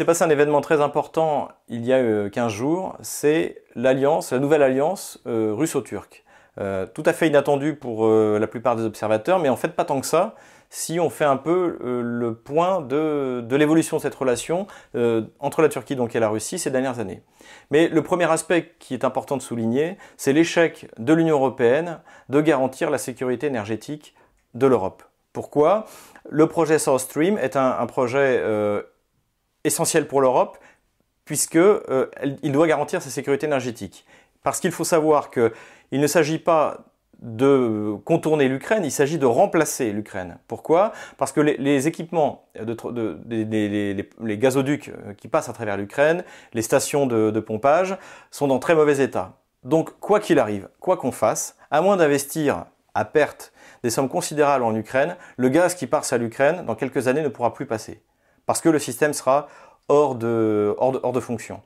S'est passé un événement très important il y a 15 euh, jours, c'est l'alliance, la nouvelle alliance euh, russo-turque. Euh, tout à fait inattendu pour la plupart des observateurs, mais en fait pas tant que ça, si on fait un peu le point de, l'évolution de cette relation entre la Turquie donc, et la Russie ces dernières années. Mais le premier aspect qui est important de souligner, c'est l'échec de l'Union européenne de garantir la sécurité énergétique de l'Europe. Pourquoi? Le projet South Stream est un, projet essentiel pour l'Europe, puisqu'il euh, doit garantir sa sécurité énergétique. Parce qu'il faut savoir qu'il ne s'agit pas de contourner l'Ukraine, il s'agit de remplacer l'Ukraine. Pourquoi? Parce que les, équipements, de, les, gazoducs euh, qui passent à travers l'Ukraine, les stations de, pompage, sont dans très mauvais état. Donc, quoi qu'il arrive, quoi qu'on fasse, à moins d'investir à perte des sommes considérables en Ukraine, le gaz qui passe à l'Ukraine, dans quelques années, ne pourra plus passer parce que le système sera hors de, fonction.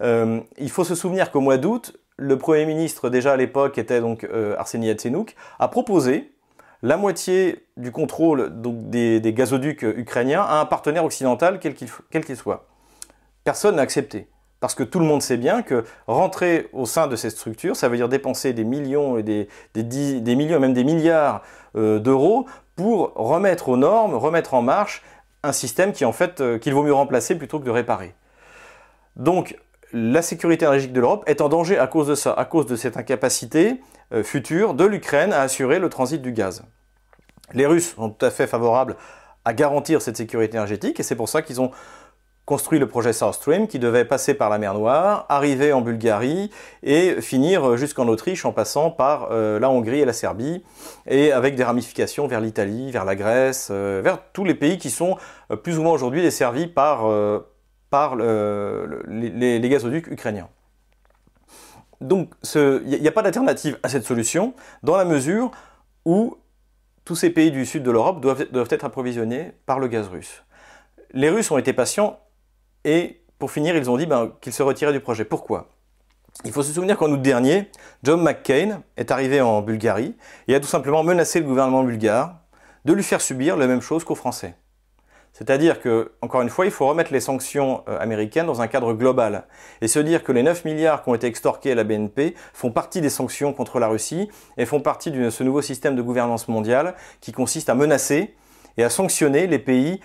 Euh, il faut se souvenir qu'au mois d'août, le Premier ministre, déjà à l'époque, était donc euh, Arseniy a proposé la moitié du contrôle des, gazoducs ukrainiens à un partenaire occidental, quel qu'il soit. Personne n'a accepté. Parce que tout le monde sait bien que rentrer au sein de ces structures, ça veut dire dépenser des millions et des, des, même des milliards euh, d'euros pour remettre aux normes, remettre en marche un système qui en fait euh, qu'il vaut mieux remplacer plutôt que de réparer. Donc la sécurité énergétique de l'Europe est en danger à cause de ça, à cause de cette incapacité euh, future de l'Ukraine à assurer le transit du gaz. Les Russes sont tout à fait favorables à garantir cette sécurité énergétique et c'est pour ça qu'ils ont construit le projet South Stream qui devait passer par la mer Noire, arriver en Bulgarie et finir jusqu'en Autriche en passant par euh, la Hongrie et la Serbie et avec des ramifications vers l'Italie, vers la Grèce, euh, vers tous les pays qui sont euh, plus ou moins aujourd'hui desservis par, les, gazoducs ukrainiens. Donc il n'y a, pas d'alternative à cette solution dans la mesure où tous ces pays du sud de l'Europe doivent, doivent être approvisionnés par le gaz russe. Les Russes ont été patients et pour finir, ils ont dit ben, qu'ils se retiraient du projet. Pourquoi? Il faut se souvenir qu'en août dernier, John McCain est arrivé en Bulgarie et a tout simplement menacé le gouvernement bulgare de lui faire subir la même chose qu'aux Français. C'est-à-dire que, encore une fois, il faut remettre les sanctions euh, américaines dans un cadre global et se dire que les 9 milliards qui ont été extorqués à la BNP font partie des sanctions contre la Russie et font partie de ce nouveau système de gouvernance mondiale qui consiste à menacer et à sanctionner les pays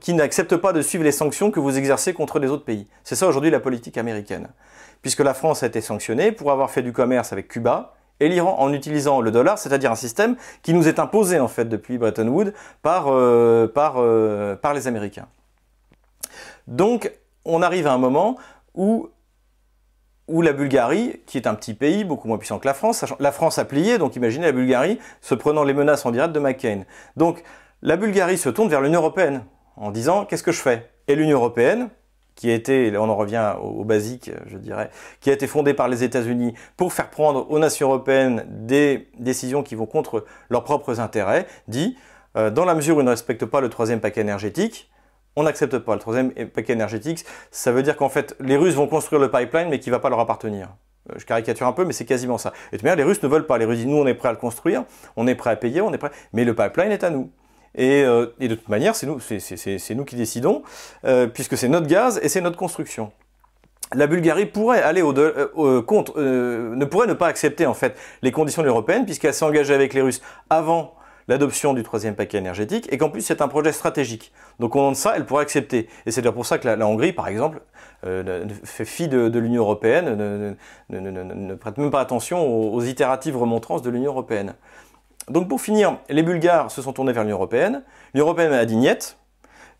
qui n'acceptent pas de suivre les sanctions que vous exercez contre les autres pays. C'est ça aujourd'hui la politique américaine. Puisque la France a été sanctionnée pour avoir fait du commerce avec Cuba et l'Iran en utilisant le dollar, c'est-à-dire un système qui nous est imposé en fait depuis Bretton Woods par, euh, euh, les Américains. Donc on arrive à un moment où la Bulgarie, qui est un petit pays beaucoup moins puissant que la France, la France a plié, donc imaginez la Bulgarie se prenant les menaces en direct de McCain. Donc la Bulgarie se tourne vers l'Union européenne en disant qu'est-ce que je fais? Et l'Union européenne, qui a été, on en revient au, basique, je dirais, qui a été fondée par les États-Unis pour faire prendre aux nations européennes des décisions qui vont contre leurs propres intérêts, dit euh, dans la mesure où ils ne respectent pas le troisième paquet énergétique, on n'accepte pas le troisième paquet énergétique. Ça veut dire qu'en fait, les Russes vont construire le pipeline, mais qui ne va pas leur appartenir. Euh, je caricature un peu, mais c'est quasiment ça. Et de manière, les Russes ne veulent pas. Les Russes disent, nous, on est prêts à le construire, on est prêts à payer, on est prêt, mais le pipeline est à nous. Euh, et, de toute manière, c'est nous, qui décidons, euh, puisque c'est notre gaz et c'est notre construction. La Bulgarie pourrait aller au, euh, contre, ne pourrait ne pas accepter en fait les conditions européennes, puisqu'elle s'est engagée avec les Russes avant l'adoption du troisième paquet énergétique, et qu'en plus c'est un projet stratégique. Donc au nom de ça, elle pourrait accepter. Et c'est pour ça que la, Hongrie, par exemple, fait fi de, l'Union européenne, ne, prête même pas attention aux itératives remontrances de l'Union européenne. Donc pour finir, les Bulgares se sont tournés vers l'Union Européenne. L'Union Européenne a dit niet.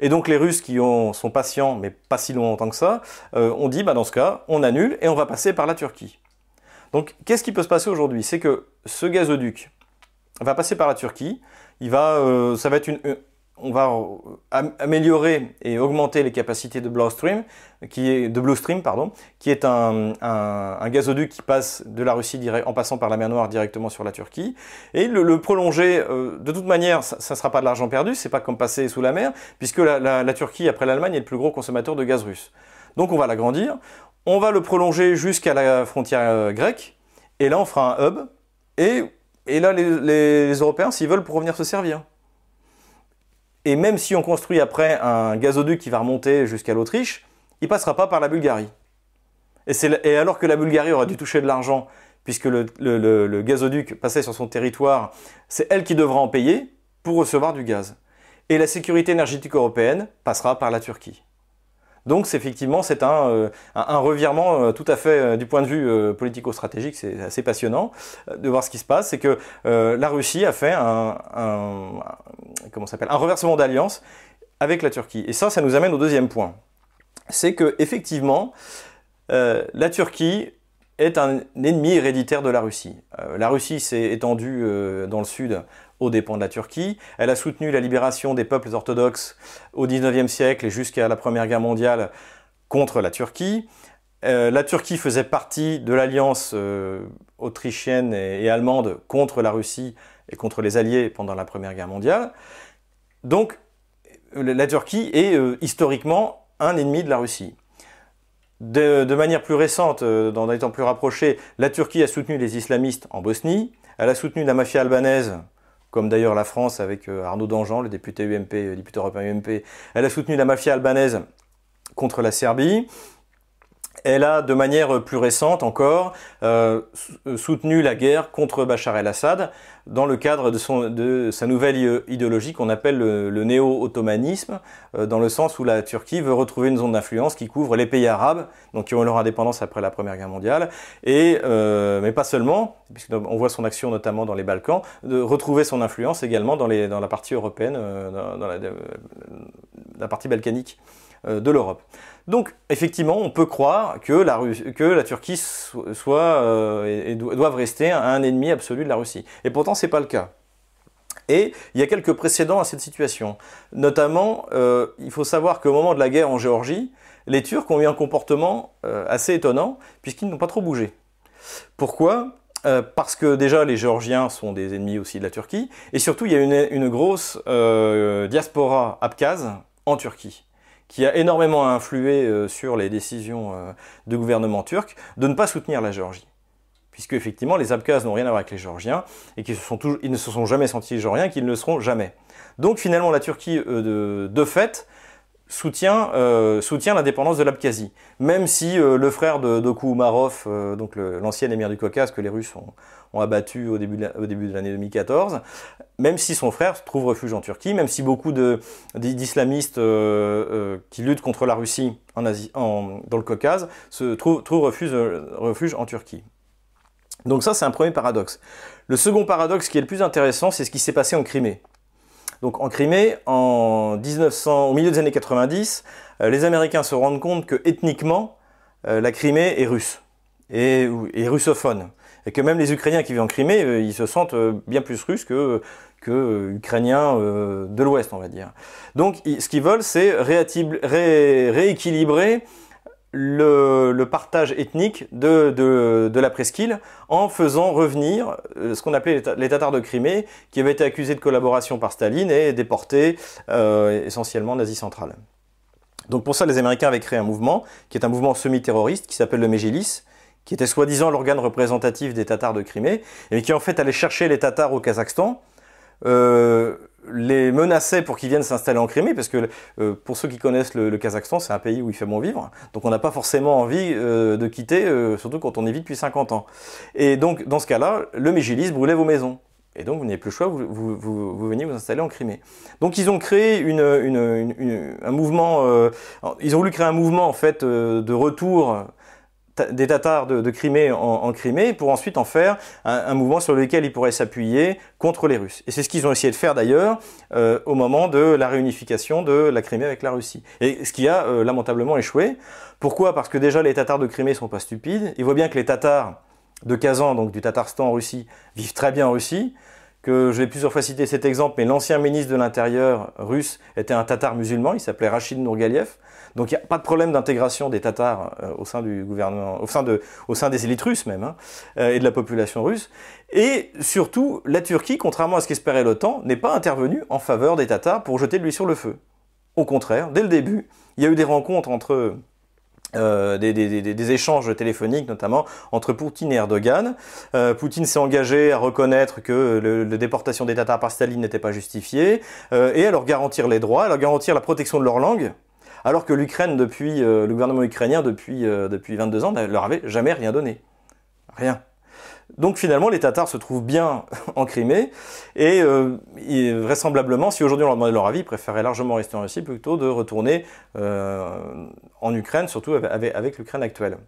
Et donc les Russes qui sont patients, mais pas si longtemps que ça, euh, ont dit, bah, dans ce cas, on annule et on va passer par la Turquie. Donc qu'est-ce qui peut se passer aujourd'hui? C'est que ce gazoduc va passer par la Turquie. Il va, euh, ça va être une, on va améliorer et augmenter les capacités de Blue Stream, qui est, un, gazoduc qui passe de la Russie en passant par la mer Noire directement sur la Turquie. Et le, prolonger, euh, de toute manière, ça ne sera pas de l'argent perdu, c'est pas comme passer sous la mer, puisque la, Turquie, après l'Allemagne, est le plus gros consommateur de gaz russe. Donc on va l'agrandir, on va le prolonger jusqu'à la frontière euh, grecque, et là on fera un hub, et, là les, Européens, s'ils veulent, pour revenir se servir. Et même si on construit après un gazoduc qui va remonter jusqu'à l'Autriche, il passera pas par la Bulgarie. Et, alors que la Bulgarie aurait dû toucher de l'argent, puisque le, gazoduc passait sur son territoire, c'est elle qui devra en payer pour recevoir du gaz. Et la sécurité énergétique européenne passera par la Turquie. Donc effectivement, c'est un, euh, revirement euh, tout à fait euh, du point de vue politico-stratégique, c'est assez passionnant de voir ce qui se passe. C'est que la Russie a fait un, s'appelle, un reversement d'alliance avec la Turquie. Et ça, ça nous amène au deuxième point. C'est que effectivement, la Turquie est un ennemi héréditaire de la Russie. la Russie s'est étendue dans le sud aux dépens de la Turquie. Elle a soutenu la libération des peuples orthodoxes au XIXe siècle et jusqu'à la Première Guerre mondiale contre la Turquie. Euh, la Turquie faisait partie de l'alliance euh, autrichienne et, allemande contre la Russie et contre les Alliés pendant la Première Guerre mondiale. Donc la Turquie est euh, historiquement un ennemi de la Russie. De, de manière plus récente, dans des temps plus rapprochés, la Turquie a soutenu les islamistes en Bosnie, elle a soutenu la mafia albanaise comme d'ailleurs la France avec euh, Arnaud Dangean, le député UMP, euh, député européen UMP. Elle a soutenu la mafia albanaise contre la Serbie. Elle a, de manière plus récente encore, euh, soutenu la guerre contre Bachar el-Assad dans le cadre de, sa nouvelle idéologie qu'on appelle le, néo-ottomanisme, euh, dans le sens où la Turquie veut retrouver une zone d'influence qui couvre les pays arabes, donc qui ont leur indépendance après la Première Guerre mondiale, euh, mais pas seulement, puisqu'on voit son action notamment dans les Balkans, de retrouver son influence également dans la partie européenne, dans, la partie balkanique de l'Europe. Donc, effectivement, on peut croire que la, Turquie soit euh, et, doive rester un, ennemi absolu de la Russie. Et pourtant, ce n'est pas le cas. Et il y a quelques précédents à cette situation. Notamment, euh, il faut savoir qu'au moment de la guerre en Géorgie, les Turcs ont eu un comportement euh, assez étonnant, puisqu'ils n'ont pas trop bougé. Pourquoi? Parce que déjà les Géorgiens sont des ennemis aussi de la Turquie, et surtout il y a une, une grosse diaspora abkhaze en Turquie qui a énormément influé euh, sur les décisions euh, du gouvernement turc de ne pas soutenir la Géorgie. Puisque effectivement, les Abkhazes n'ont rien à voir avec les Géorgiens et qu'ils ne se sont jamais sentis géorgiens, qu'ils ne le seront jamais. Donc finalement, la Turquie, euh, de, fait, soutient, soutient l'indépendance de l'Abkhazie. Même si le frère de Doku Umarov, donc l'ancien émir du Caucase que les Russes ont, abattu au début de l'année 2014, même si son frère trouve refuge en Turquie, même si beaucoup d'islamistes euh, euh, qui luttent contre la Russie en Asie, dans le Caucase se trouvent, refuge, refuge en Turquie. Donc ça, c'est un premier paradoxe. Le second paradoxe qui est le plus intéressant, c'est ce qui s'est passé en Crimée. Donc en Crimée, en 1900, au milieu des années 90, euh, les Américains se rendent compte que ethniquement, la Crimée est russe et, russophone et que même les Ukrainiens qui vivent en Crimée, euh, ils se sentent euh, bien plus russes que, que euh, Ukrainiens de l'Ouest, on va dire. Donc ce qu'ils veulent, c'est rééquilibrer le, partage ethnique de, de, la presqu'île en faisant revenir ce qu'on appelait les, Tatars de Crimée, qui avaient été accusés de collaboration par Staline et déportés essentiellement en Asie centrale. Donc pour ça, les Américains avaient créé un mouvement, qui est un mouvement semi-terroriste, qui s'appelle le Mégilis, qui était soi-disant l'organe représentatif des Tatars de Crimée, et qui en fait allait chercher les Tatars au Kazakhstan, euh, les menaçait pour qu'ils viennent s'installer en Crimée, parce que euh, pour ceux qui connaissent le, Kazakhstan, c'est un pays où il fait bon vivre, donc on n'a pas forcément envie euh, de quitter, surtout quand on y vit depuis 50 ans. Et donc dans ce cas-là, le Mégilis brûlait vos maisons. Et donc, vous n'avez plus le choix, vous, vous, vous, veniez vous installer en Crimée. Donc, ils ont créé une, une, un mouvement, ils ont voulu créer un mouvement, en fait, de retour des Tatars de, Crimée en, Crimée pour ensuite en faire un, mouvement sur lequel ils pourraient s'appuyer contre les Russes. Et c'est ce qu'ils ont essayé de faire d'ailleurs euh, au moment de la réunification de la Crimée avec la Russie. Et ce qui a euh, lamentablement échoué. Pourquoi? Parce que déjà les Tatars de Crimée sont pas stupides. Ils voient bien que les Tatars de Kazan, donc du Tatarstan en Russie, vivent très bien en Russie que je vais plusieurs fois citer cet exemple, mais l'ancien ministre de l'Intérieur russe était un Tatar musulman, il s'appelait Rachid Nourgaliev. Donc il n'y a pas de problème d'intégration des Tatars euh, au sein du gouvernement, au sein, des élites russes même, hein, euh, et de la population russe. Et surtout, la Turquie, contrairement à ce qu'espérait l'OTAN, n'est pas intervenue en faveur des Tatars pour jeter de l'huile sur le feu. Au contraire, dès le début, il y a eu des rencontres entre euh, des, échanges téléphoniques, notamment entre Poutine et Erdogan. Euh, Poutine s'est engagé à reconnaître que la déportation des Tatars par Staline n'était pas justifiée euh, et à leur garantir les droits, à leur garantir la protection de leur langue. Alors que l'Ukraine, depuis le gouvernement ukrainien, depuis, depuis 22 ans, ne leur avait jamais rien donné. Rien. Donc finalement, les Tatars se trouvent bien en Crimée, et, euh, vraisemblablement, si aujourd'hui on leur demandait leur avis, ils préféraient largement rester en Russie plutôt de retourner euh, en Ukraine, surtout avec, l'Ukraine actuelle.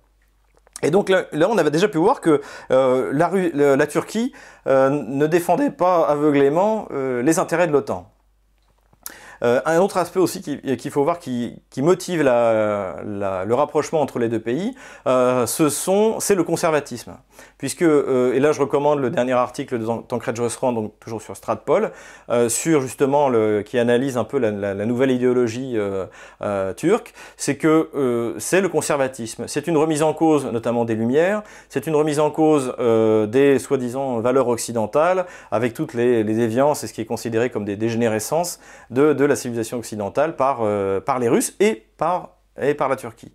Et donc là, on avait déjà pu voir que euh, la, Turquie ne défendait pas aveuglément les intérêts de l'OTAN. Euh, un autre aspect aussi qu'il faut voir qui, motive le rapprochement entre les deux pays, euh, c'est le conservatisme. Puisque, euh, et là je recommande le dernier article de Tancred Josserand, donc toujours sur Stratpol, sur justement qui analyse un peu la, nouvelle idéologie turque, c'est que c'est le conservatisme. C'est une remise en cause notamment des Lumières, c'est une remise en cause des soi-disant valeurs occidentales, avec toutes les, les déviances et ce qui est considéré comme des dégénérescences de, de la civilisation occidentale par, euh, par les Russes et par, et par la Turquie.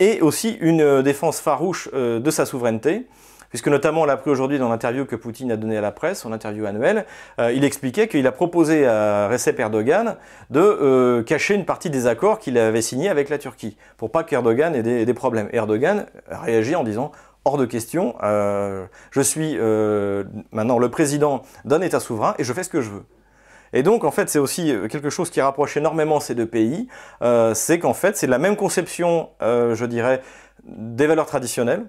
Et aussi une euh, défense farouche euh, de sa souveraineté, puisque notamment on l'a appris aujourd'hui dans l'interview que Poutine a donnée à la presse, son interview annuelle, il expliquait qu'il a proposé à Recep Erdogan de cacher une partie des accords qu'il avait signés avec la Turquie, pour pas qu'Erdogan ait des, des, problèmes. Erdogan a réagi en disant hors de question, je suis maintenant le président d'un État souverain et je fais ce que je veux. Et donc, en fait, c'est aussi euh, quelque chose qui rapproche énormément ces deux pays. Euh, c'est qu'en fait, c'est la même conception, euh, je dirais, des valeurs traditionnelles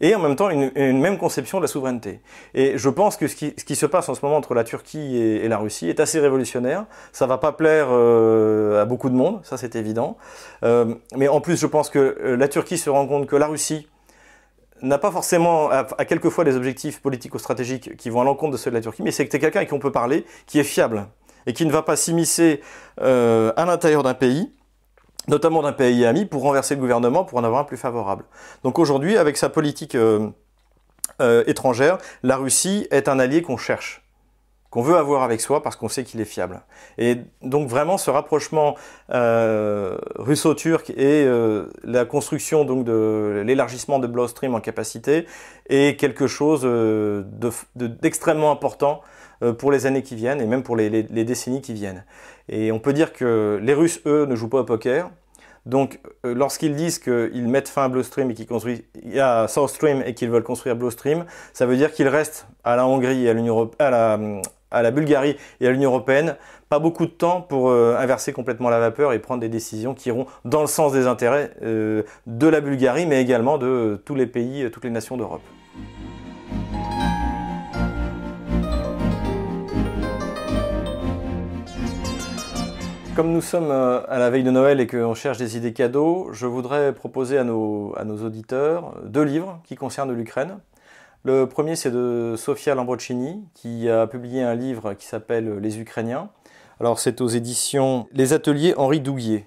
et en même temps une, même conception de la souveraineté. Et je pense que ce qui, ce qui, se passe en ce moment entre la Turquie et, la Russie est assez révolutionnaire. Ça va pas plaire à beaucoup de monde, ça c'est évident. mais en plus, je pense que la Turquie se rend compte que la Russie n'a pas forcément, à, quelques fois des objectifs politico-stratégiques qui vont à l'encontre de ceux de la Turquie, mais c'est que tu es quelqu'un avec qui on peut parler, qui est fiable, et qui ne va pas s'immiscer euh, à l'intérieur d'un pays, notamment d'un pays ami, pour renverser le gouvernement, pour en avoir un plus favorable. Donc aujourd'hui, avec sa politique euh, euh, étrangère, la Russie est un allié qu'on cherche qu'on veut avoir avec soi parce qu'on sait qu'il est fiable. Et donc vraiment ce rapprochement euh, russo-turc et euh, la construction donc de l'élargissement de Blood Stream en capacité est quelque chose euh, d'extrêmement important pour les années qui viennent et même pour les, décennies qui viennent. Et on peut dire que les Russes, eux, ne jouent pas au poker. Donc, lorsqu'ils disent qu'ils mettent fin à Blue Stream et qu'ils construisent à South Stream et qu'ils veulent construire Blue Stream, ça veut dire qu'ils restent à la Hongrie à l'Union européenne, à la Bulgarie et à l'Union européenne, pas beaucoup de temps pour euh, inverser complètement la vapeur et prendre des décisions qui iront dans le sens des intérêts euh, de la Bulgarie, mais également de tous les pays, toutes les nations d'Europe. Comme nous sommes euh, à la veille de Noël et qu'on cherche des idées cadeaux, je voudrais proposer à nos auditeurs deux livres qui concernent l'Ukraine. Le premier, c'est de Sofia Lambrocini, qui a publié un livre qui s'appelle Les Ukrainiens. Alors, c'est aux éditions Les Ateliers Henri Douguier.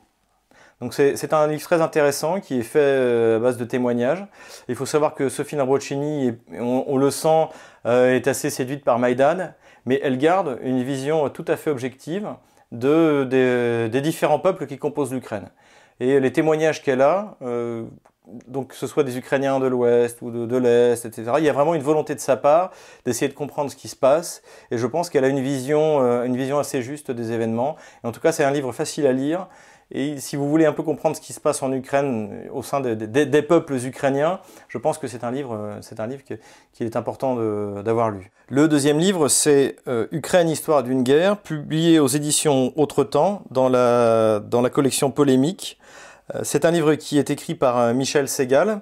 Donc, c'est un livre très intéressant qui est fait euh, à base de témoignages. Il faut savoir que Sophie Lambrocini, on, le sent, euh, est assez séduite par Maïdan, mais elle garde une vision tout à fait objective de, des, différents peuples qui composent l'Ukraine. Et les témoignages qu'elle a, euh, donc que ce soit des Ukrainiens de l'Ouest ou de, l'Est, etc. Il y a vraiment une volonté de sa part d'essayer de comprendre ce qui se passe, et je pense qu'elle a une vision, euh, une vision assez juste des événements. en tout cas, c'est un livre facile à lire. Et si vous voulez un peu comprendre ce qui se passe en Ukraine au sein des peuples ukrainiens, je pense que c'est un livre, euh, c'est un livre qu'il est important d'avoir lu. Le deuxième livre, c'est euh, Ukraine, histoire d'une guerre, publié aux éditions Autre Temps dans la collection Polémique. Euh, c'est un livre qui est écrit par euh, Michel Segal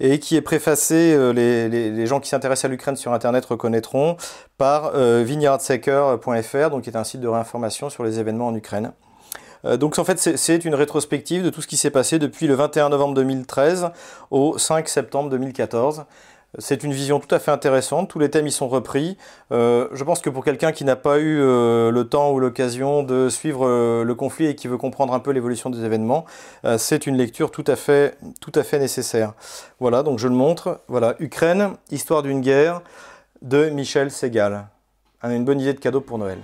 et qui est préfacé, euh, les, gens qui s'intéressent à l'Ukraine sur Internet reconnaîtront, par vineyardseeker.fr, donc qui est un site de réinformation sur les événements en Ukraine. Donc en fait c'est une rétrospective de tout ce qui s'est passé depuis le 21 novembre 2013 au 5 septembre 2014. C'est une vision tout à fait intéressante, tous les thèmes y sont repris. Euh, je pense que pour quelqu'un qui n'a pas eu euh, le temps ou l'occasion de suivre euh, le conflit et qui veut comprendre un peu l'évolution des événements, c'est une lecture tout à, fait, tout à fait nécessaire. Voilà, donc je le montre. Voilà, Ukraine, histoire d'une guerre de Michel Segal. Une bonne idée de cadeau pour Noël.